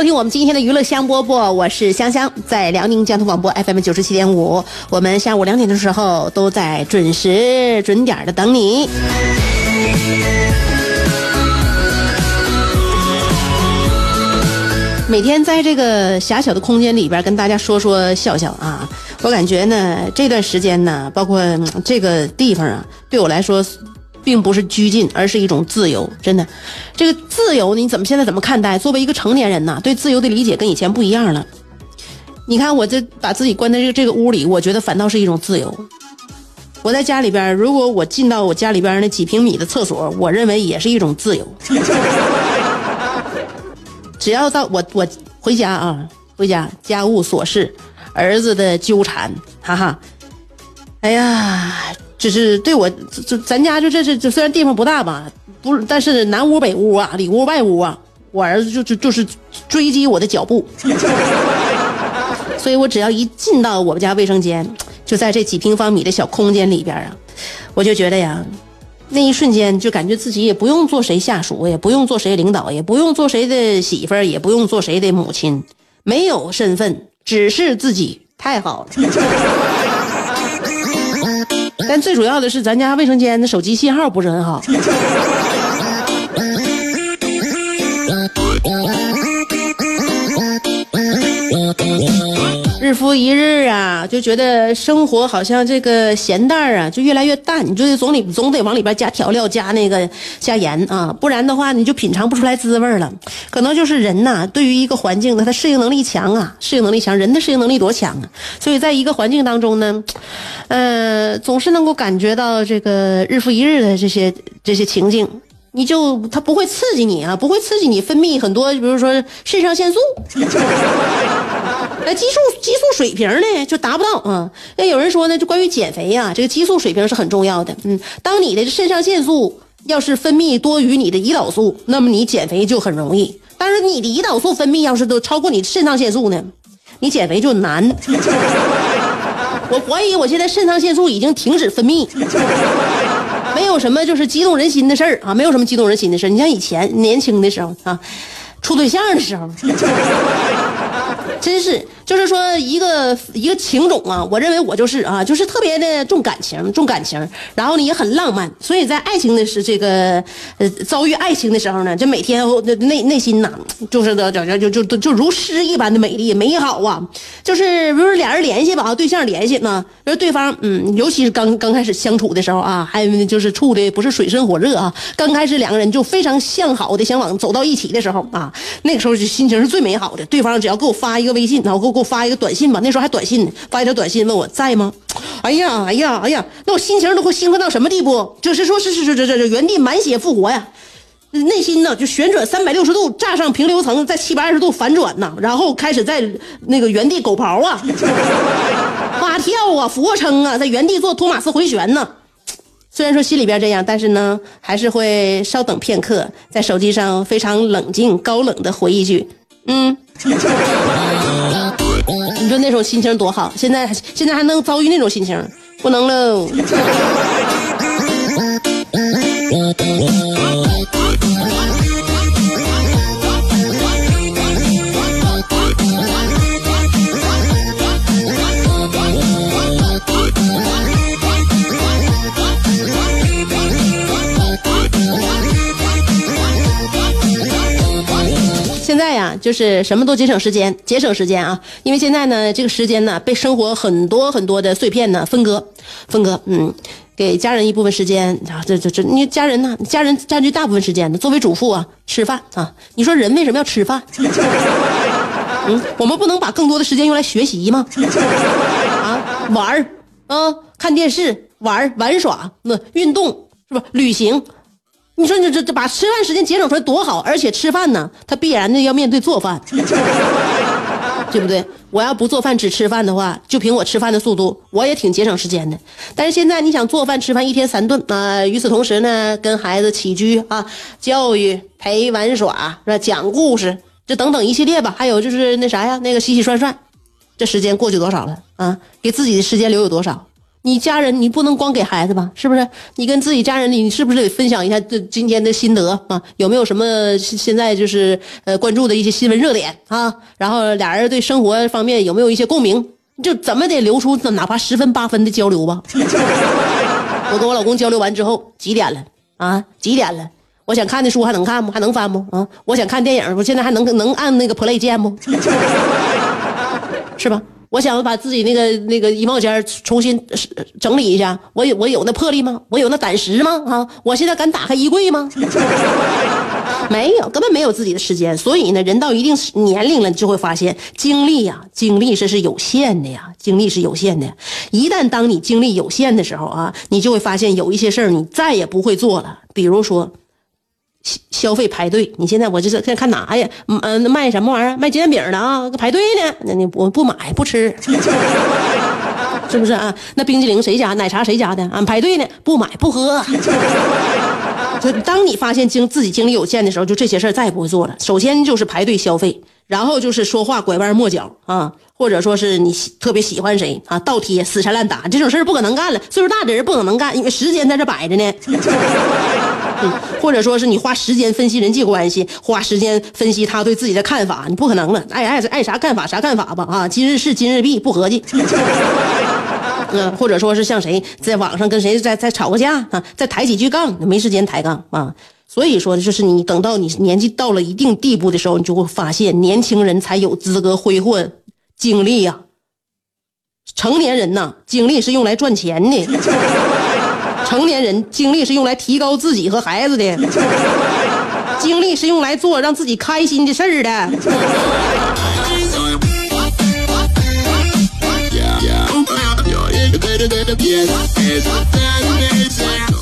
收听我们今天的娱乐香饽饽，我是香香，在辽宁交通广播 FM 九十七点五，我们下午两点的时候都在准时准点的等你。每天在这个狭小的空间里边跟大家说说笑笑啊，我感觉呢这段时间呢，包括这个地方啊，对我来说。并不是拘禁，而是一种自由。真的，这个自由你怎么现在怎么看待？作为一个成年人呢，对自由的理解跟以前不一样了。你看，我这把自己关在这个这个屋里，我觉得反倒是一种自由。我在家里边，如果我进到我家里边那几平米的厕所，我认为也是一种自由。只要到我我回家啊，回家家务琐事，儿子的纠缠，哈哈，哎呀。就是对我，就咱家就这这这虽然地方不大吧，不，但是南屋北屋啊，里屋外屋啊，我儿子就就就是追击我的脚步，所以我只要一进到我们家卫生间，就在这几平方米的小空间里边啊，我就觉得呀，那一瞬间就感觉自己也不用做谁下属，也不用做谁领导，也不用做谁的媳妇儿，也不用做谁的母亲，没有身份，只是自己，太好了。但最主要的是，咱家卫生间的手机信号不是很好。日复一日啊，就觉得生活好像这个咸淡啊，就越来越淡。你就得总里总得往里边加调料，加那个加盐啊，不然的话你就品尝不出来滋味了。可能就是人呐，对于一个环境呢，他适应能力强啊，适应能力强，人的适应能力多强啊。所以在一个环境当中呢，呃，总是能够感觉到这个日复一日的这些这些情境。你就它不会刺激你啊，不会刺激你分泌很多，比如说肾上腺素，那激素激素水平呢就达不到啊。那有人说呢，就关于减肥呀，这个激素水平是很重要的。嗯，当你的肾上腺素要是分泌多于你的胰岛素，那么你减肥就很容易。但是你的胰岛素分泌要是都超过你肾上腺素呢，你减肥就难。我怀疑我现在肾上腺素已经停止分泌。没有什么就是激动人心的事儿啊，没有什么激动人心的事儿。你像以前年轻的时候啊，处对象的时候，真是。就是说，一个一个情种啊，我认为我就是啊，就是特别的重感情，重感情，然后呢也很浪漫，所以在爱情的是这个呃遭遇爱情的时候呢，这每天内内心呐，就是的就就就就就如诗一般的美丽美好啊，就是比如俩人联系吧，对象联系呢，说对方嗯，尤其是刚刚开始相处的时候啊，还有就是处的不是水深火热啊，刚开始两个人就非常向好的想往走到一起的时候啊，那个时候就心情是最美好的，对方只要给我发一个微信，然后给我。给我发一个短信吧，那时候还短信呢，发一条短信问我在吗？哎呀，哎呀，哎呀，那我心情都会兴奋到什么地步？就是说是是是这这原地满血复活呀，内心呢就旋转三百六十度，炸上平流层，在七百二十度反转呐，然后开始在那个原地狗刨啊，蛙跳啊，俯卧撑啊，在原地做托马斯回旋呢。虽然说心里边这样，但是呢，还是会稍等片刻，在手机上非常冷静、高冷的回一句：“嗯。”你说那种心情多好，现在现在还能遭遇那种心情，不能喽。就是什么都节省时间，节省时间啊！因为现在呢，这个时间呢被生活很多很多的碎片呢分割，分割，嗯，给家人一部分时间啊，这这这，你家人呢，家人占据大部分时间呢。作为主妇啊，吃饭啊，你说人为什么要吃饭？嗯，我们不能把更多的时间用来学习吗？啊，玩儿啊，看电视，玩儿玩耍，那运动是吧？旅行。你说你这这把吃饭时间节省出来多好，而且吃饭呢，他必然的要面对做饭，对不对？我要不做饭只吃饭的话，就凭我吃饭的速度，我也挺节省时间的。但是现在你想做饭吃饭一天三顿啊，与此同时呢，跟孩子起居啊、教育、陪玩耍是吧？讲故事这等等一系列吧，还有就是那啥呀，那个洗洗涮涮，这时间过去多少了啊？给自己的时间留有多少？你家人，你不能光给孩子吧？是不是？你跟自己家人，你是不是得分享一下这今天的心得啊？有没有什么现在就是呃关注的一些新闻热点啊？然后俩人对生活方面有没有一些共鸣？就怎么得留出哪怕十分八分的交流吧。我跟我老公交流完之后，几点了啊？几点了？我想看的书还能看不？还能翻不？啊？我想看电影，我现在还能能按那个 play 键不？是吧？我想把自己那个那个衣帽间重新整理一下，我有我有那魄力吗？我有那胆识吗？啊！我现在敢打开衣柜吗？没有，根本没有自己的时间。所以呢，人到一定年龄了，你就会发现精力呀，精力是是有限的呀，精力是有限的。一旦当你精力有限的时候啊，你就会发现有一些事儿你再也不会做了，比如说。消消费排队，你现在我这是在看哪呀？嗯，卖什么玩意儿？卖煎饼的啊，排队呢。那你我不买不吃，是不是啊？那冰激凌谁家？奶茶谁家的？啊，排队呢，不买不喝。就当你发现精自己精力有限的时候，就这些事儿再也不会做了。首先就是排队消费，然后就是说话拐弯抹角啊，或者说是你特别喜欢谁啊，倒贴死缠烂打这种事儿不可能干了。岁数大的人不可能干，因为时间在这摆着呢。或者说是你花时间分析人际关系，花时间分析他对自己的看法，你不可能了。爱爱爱啥看法啥看法吧啊！今日事今日毕，不合计。嗯，或者说是像谁在网上跟谁再再吵个架啊，再抬几句杠，没时间抬杠啊。所以说，就是你等到你年纪到了一定地步的时候，你就会发现，年轻人才有资格挥霍精力呀。成年人呐，精力是用来赚钱的。成年人精力是用来提高自己和孩子的，精力是用来做让自己开心的事儿的。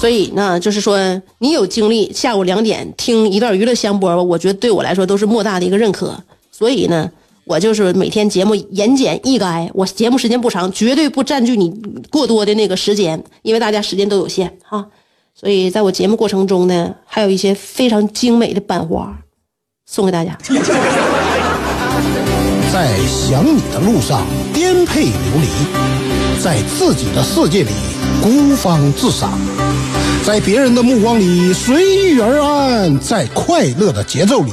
所以，呢就是说，你有精力下午两点听一段娱乐香饽我觉得对我来说都是莫大的一个认可。所以呢。我就是每天节目言简意赅，我节目时间不长，绝对不占据你过多的那个时间，因为大家时间都有限哈。所以在我节目过程中呢，还有一些非常精美的版花送给大家。在想你的路上颠沛流离，在自己的世界里孤芳自赏，在别人的目光里随遇而安，在快乐的节奏里。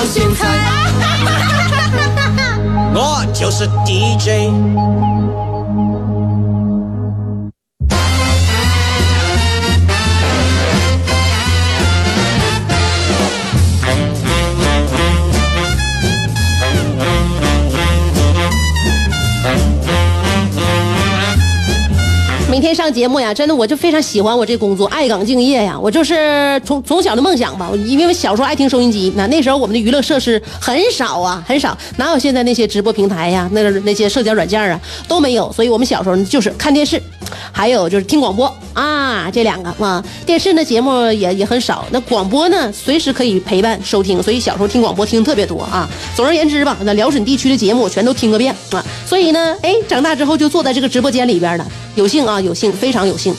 我就是 DJ。每天上节目呀，真的我就非常喜欢我这工作，爱岗敬业呀。我就是从从小的梦想吧，因为小时候爱听收音机，那那时候我们的娱乐设施很少啊，很少，哪有现在那些直播平台呀，那个那些社交软件啊都没有。所以我们小时候就是看电视，还有就是听广播啊，这两个啊。电视呢节目也也很少，那广播呢随时可以陪伴收听，所以小时候听广播听特别多啊。总而言之吧，那辽沈地区的节目我全都听个遍啊。所以呢，哎，长大之后就坐在这个直播间里边了，有幸啊有。幸，非常有幸，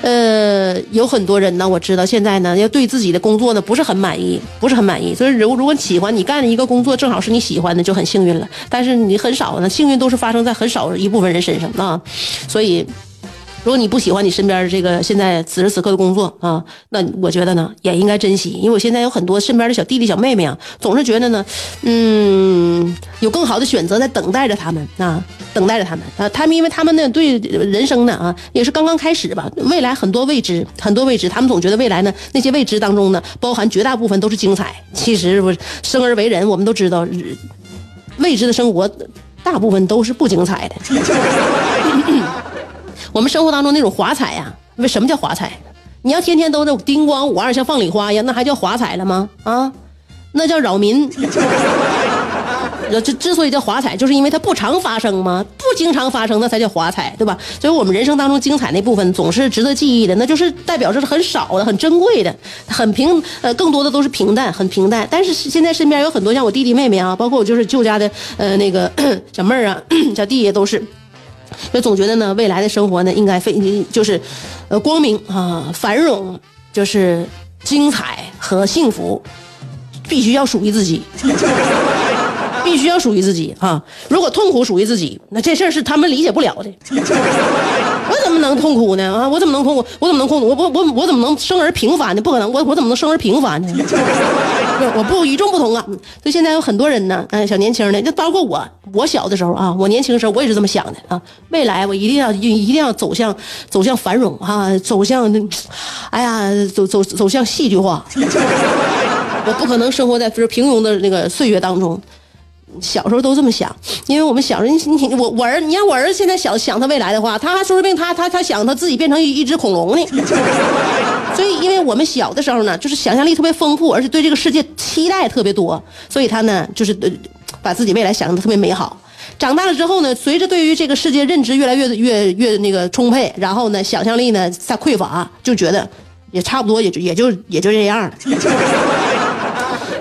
呃，有很多人呢，我知道现在呢，要对自己的工作呢不是很满意，不是很满意。所以，如如果你喜欢，你干的一个工作正好是你喜欢的，就很幸运了。但是你很少呢，幸运都是发生在很少一部分人身上啊。所以。如果你不喜欢你身边这个现在此时此刻的工作啊，那我觉得呢也应该珍惜，因为我现在有很多身边的小弟弟小妹妹啊，总是觉得呢，嗯，有更好的选择在等待着他们啊，等待着他们啊，他们因为他们呢对人生呢啊也是刚刚开始吧，未来很多未知，很多未知，他们总觉得未来呢那些未知当中呢包含绝大部分都是精彩。其实我生而为人，我们都知道，未知的生活大部分都是不精彩的。我们生活当中那种华彩呀，为什么叫华彩？你要天天都是叮咣五二像放礼花一样，那还叫华彩了吗？啊，那叫扰民。这之所以叫华彩，就是因为它不常发生吗？不经常发生，那才叫华彩，对吧？所以我们人生当中精彩那部分总是值得记忆的，那就是代表着是很少的、很珍贵的、很平呃，更多的都是平淡，很平淡。但是现在身边有很多像我弟弟妹妹啊，包括我就是舅家的呃那个小妹儿啊、小弟也都是。就总觉得呢，未来的生活呢，应该非就是，呃，光明啊，繁荣，就是精彩和幸福，必须要属于自己，必须要属于自己啊！如果痛苦属于自己，那这事儿是他们理解不了的。我怎么能痛苦呢？啊，我怎么能痛苦？我怎么能痛苦？我我我我怎么能生而平凡呢？不可能！我我怎么能生而平凡呢？我不与众不同啊！所以现在有很多人呢，嗯，小年轻的，就包括我，我小的时候啊，我年轻的时候我也是这么想的啊。未来我一定要一定要走向走向繁荣啊，走向那，哎呀，走走走向戏剧化。我不可能生活在就是平庸的那个岁月当中。小时候都这么想，因为我们小时候，你你我我儿，你让我儿子现在想想他未来的话，他还说不定他他他想他自己变成一一只恐龙呢。所以，因为我们小的时候呢，就是想象力特别丰富，而且对这个世界期待特别多，所以他呢就是把自己未来想象的特别美好。长大了之后呢，随着对于这个世界认知越来越越越那个充沛，然后呢想象力呢在匮乏，就觉得也差不多，也就也就也就这样了。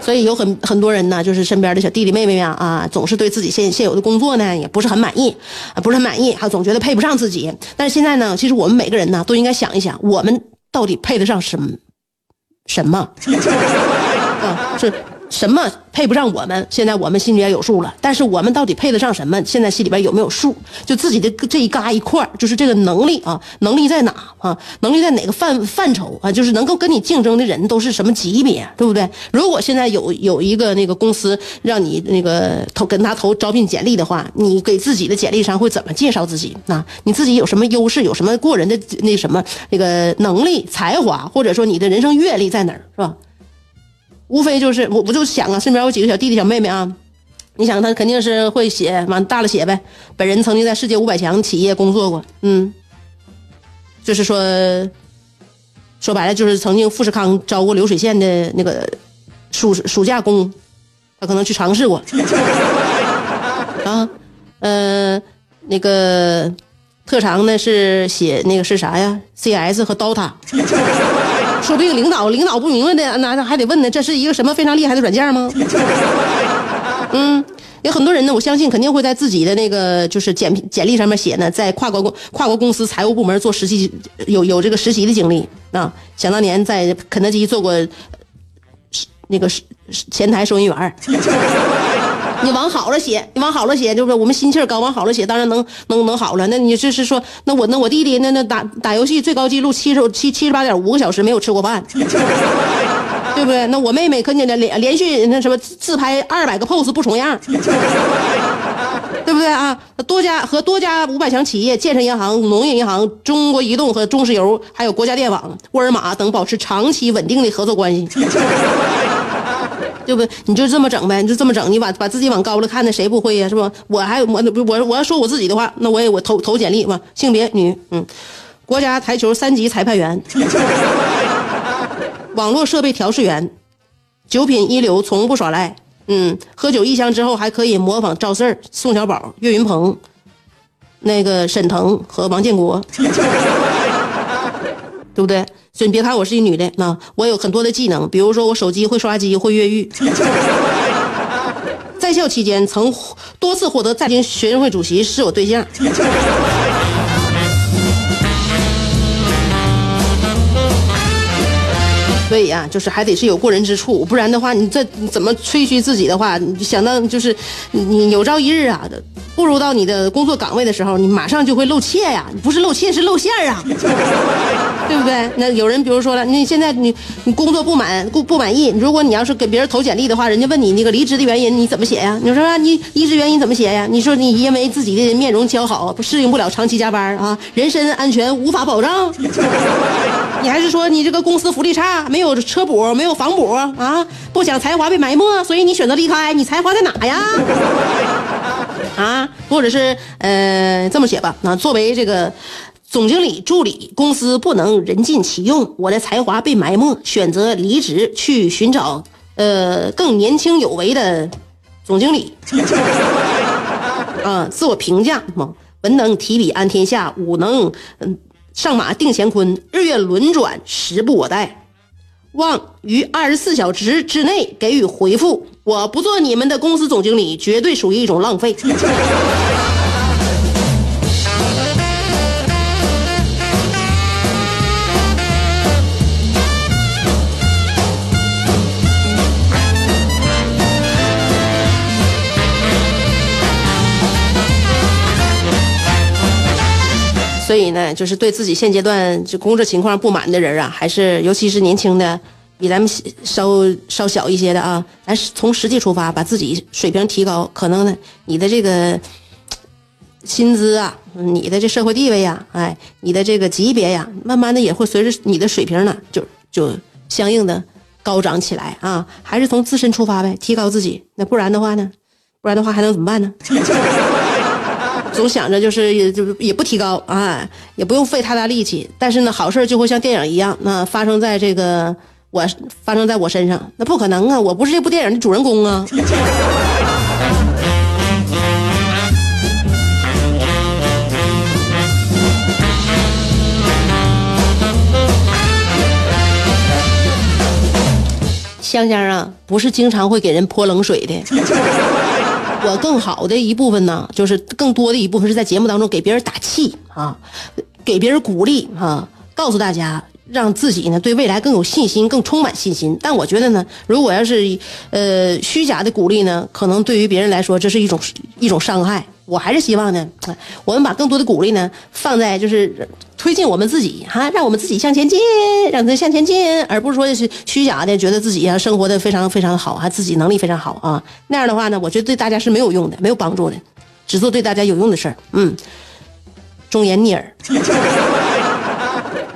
所以有很很多人呢，就是身边的小弟弟妹妹呀，啊，总是对自己现现有的工作呢，也不是很满意，啊，不是很满意，还总觉得配不上自己。但是现在呢，其实我们每个人呢，都应该想一想，我们到底配得上什么？什么？啊，是。什么配不上我们？现在我们心里也有数了。但是我们到底配得上什么？现在心里边有没有数？就自己的这一嘎一块就是这个能力啊，能力在哪啊？能力在哪个范范畴啊？就是能够跟你竞争的人都是什么级别，对不对？如果现在有有一个那个公司让你那个投跟他投招聘简历的话，你给自己的简历上会怎么介绍自己？啊，你自己有什么优势？有什么过人的那什么那个能力、才华，或者说你的人生阅历在哪儿，是吧？无非就是我，我就想啊，身边有几个小弟弟小妹妹啊，你想他肯定是会写，往大了写呗。本人曾经在世界五百强企业工作过，嗯，就是说，说白了就是曾经富士康招过流水线的那个暑暑假工，他可能去尝试过。啊，呃，那个特长呢是写那个是啥呀？CS 和 DOTA。说不定领导领导不明白的，那还得问呢。这是一个什么非常厉害的软件吗？嗯，有很多人呢，我相信肯定会在自己的那个就是简简历上面写呢，在跨国公跨国公司财务部门做实习，有有这个实习的经历啊。想当年在肯德基做过那个前台收银员。你往好了写，你往好了写，就是我们心气儿高，往好了写，当然能能能好了。那你这是说，那我那我弟弟那那打打游戏最高记录七十七七十八点五个小时没有吃过饭，对不对？那我妹妹可你的连连续那什么自拍二百个 pose 不重样，对不对啊？多家和多家五百强企业、建设银行、农业银行、中国移动和中石油，还有国家电网、沃尔玛等保持长期稳定的合作关系。对不？你就这么整呗，你就这么整，你把把自己往高了看，那谁不会呀？是不？我还我我我要说我自己的话，那我也我投投简历吧，性别女，嗯，国家台球三级裁判员，网络设备调试员，九品一流，从不耍赖，嗯，喝酒一箱之后还可以模仿赵四、宋小宝、岳云鹏，那个沈腾和王建国，对不对？所以你别看我是一女的，那我有很多的技能，比如说我手机会刷机，会越狱。在校期间曾多次获得在京学生会主席，是我对象。所以啊，就是还得是有过人之处，不然的话，你这你怎么吹嘘自己的话，你想到就是你有朝一日啊，步入到你的工作岗位的时候，你马上就会露怯呀，不是露怯是露馅儿啊，对不对？那有人比如说了，你现在你你工作不满不不满意，如果你要是给别人投简历的话，人家问你那个离职的原因，你怎么写呀？你说你离职原因怎么写呀？你说你因为自己的面容姣好，不适应不了长期加班啊，人身安全无法保障。你还是说你这个公司福利差，没有没有车补，没有房补啊？不想才华被埋没，所以你选择离开？你才华在哪呀？啊，或者是呃这么写吧？那作为这个总经理助理，公司不能人尽其用，我的才华被埋没，选择离职去寻找呃更年轻有为的总经理。啊，自我评价嘛，文能提笔安天下，武能嗯。上马定乾坤，日月轮转，时不我待。望于二十四小时之内给予回复。我不做你们的公司总经理，绝对属于一种浪费。所以呢，就是对自己现阶段就工作情况不满的人啊，还是尤其是年轻的，比咱们稍稍小一些的啊，咱从实际出发，把自己水平提高，可能呢，你的这个薪资啊，你的这社会地位呀，哎，你的这个级别呀，慢慢的也会随着你的水平呢，就就相应的高涨起来啊。还是从自身出发呗，提高自己。那不然的话呢，不然的话还能怎么办呢？总想着就是也就也不提高啊，也不用费太大力气，但是呢，好事就会像电影一样，那发生在这个我发生在我身上，那不可能啊！我不是这部电影的主人公啊。香香啊，不是经常会给人泼冷水的。我更好的一部分呢，就是更多的一部分是在节目当中给别人打气啊，给别人鼓励啊，告诉大家，让自己呢对未来更有信心，更充满信心。但我觉得呢，如果要是呃虚假的鼓励呢，可能对于别人来说这是一种一种伤害。我还是希望呢，我们把更多的鼓励呢放在就是推进我们自己哈，让我们自己向前进，让他向前进，而不是说是虚假的觉得自己呀生活的非常非常好，还自己能力非常好啊。那样的话呢，我觉得对大家是没有用的，没有帮助的，只做对大家有用的事儿。嗯，忠言逆耳。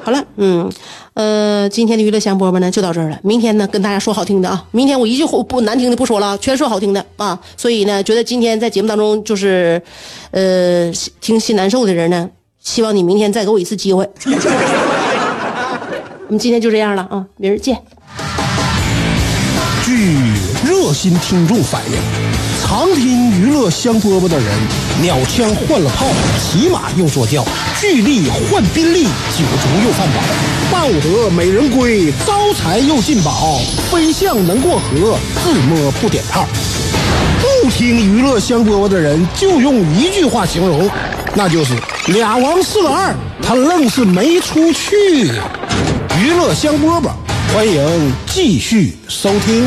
好了，嗯。呃，今天的娱乐香饽饽呢就到这儿了。明天呢，跟大家说好听的啊。明天我一句不难听的不说了，全说好听的啊。所以呢，觉得今天在节目当中就是，呃，听心难受的人呢，希望你明天再给我一次机会。我们今天就这样了啊，明儿见。据热心听众反映，常听娱乐香饽饽的人，鸟枪换了炮，骑马又坐轿，巨力换宾利，酒足又饭饱。抱得美人归，招财又进宝，飞象能过河，自摸不点炮。不听娱乐香饽饽的人，就用一句话形容，那就是俩王四个二，他愣是没出去。娱乐香饽饽，欢迎继续收听。